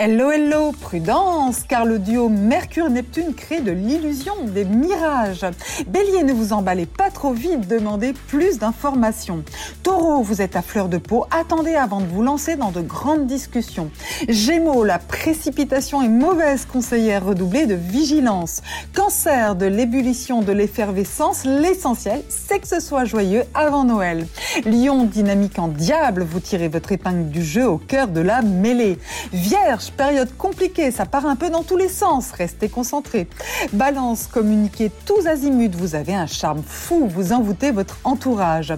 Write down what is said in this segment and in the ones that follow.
Hello, hello, prudence, car le duo Mercure-Neptune crée de l'illusion, des mirages. Bélier, ne vous emballez pas trop vite, demandez plus d'informations. Taureau, vous êtes à fleur de peau, attendez avant de vous lancer dans de grandes discussions. Gémeaux, la précipitation est mauvaise conseillère, redoublez de vigilance. Cancer, de l'ébullition, de l'effervescence, l'essentiel, c'est que ce soit joyeux avant Noël. Lion, dynamique en diable, vous tirez votre épingle du jeu au cœur de la mêlée. Vierge, période compliquée, ça part un peu dans tous les sens, restez concentrés. Balance, communiquez tous azimuts, vous avez un charme fou, vous envoûtez votre entourage.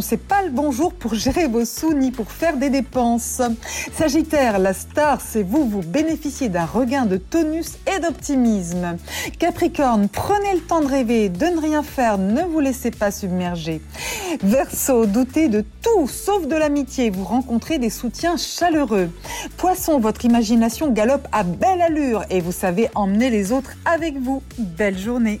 C'est pas le bon jour pour gérer vos sous ni pour faire des dépenses. Sagittaire, la star, c'est vous, vous bénéficiez d'un regain de tonus et d'optimisme. Capricorne, prenez le temps de rêver, de ne rien faire, ne vous laissez pas submerger. Verseau, doutez de tout sauf de l'amitié, vous rencontrez des soutiens chaleureux. Poisson, votre imagination galope à belle allure et vous savez emmener les autres avec vous. Belle journée.